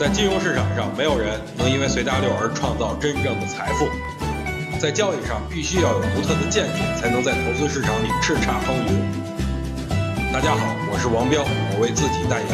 在金融市场上，没有人能因为随大流而创造真正的财富。在交易上，必须要有独特的见解，才能在投资市场里叱咤风云。大家好，我是王彪，我为自己代言。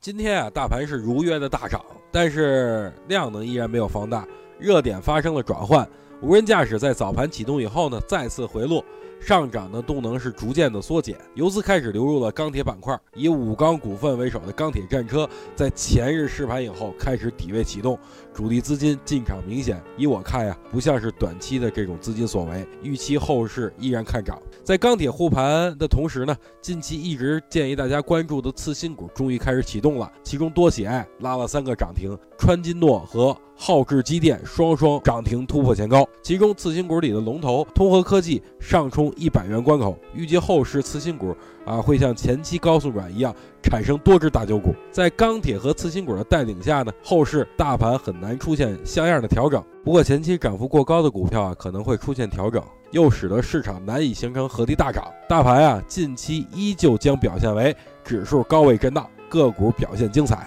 今天啊，大盘是如约的大涨，但是量能依然没有放大，热点发生了转换。无人驾驶在早盘启动以后呢，再次回落。上涨的动能是逐渐的缩减，游资开始流入了钢铁板块，以武钢股份为首的钢铁战车在前日试盘以后开始底位启动，主力资金进场明显。以我看呀，不像是短期的这种资金所为，预期后市依然看涨。在钢铁护盘的同时呢，近期一直建议大家关注的次新股终于开始启动了，其中多喜爱拉了三个涨停，川金诺和。浩智机电双双涨停突破前高，其中次新股里的龙头通和科技上冲一百元关口，预计后市次新股啊会像前期高速转一样产生多只大牛股。在钢铁和次新股的带领下呢，后市大盘很难出现像样的调整。不过前期涨幅过高的股票啊可能会出现调整，又使得市场难以形成合力大涨。大盘啊近期依旧将表现为指数高位震荡，个股表现精彩。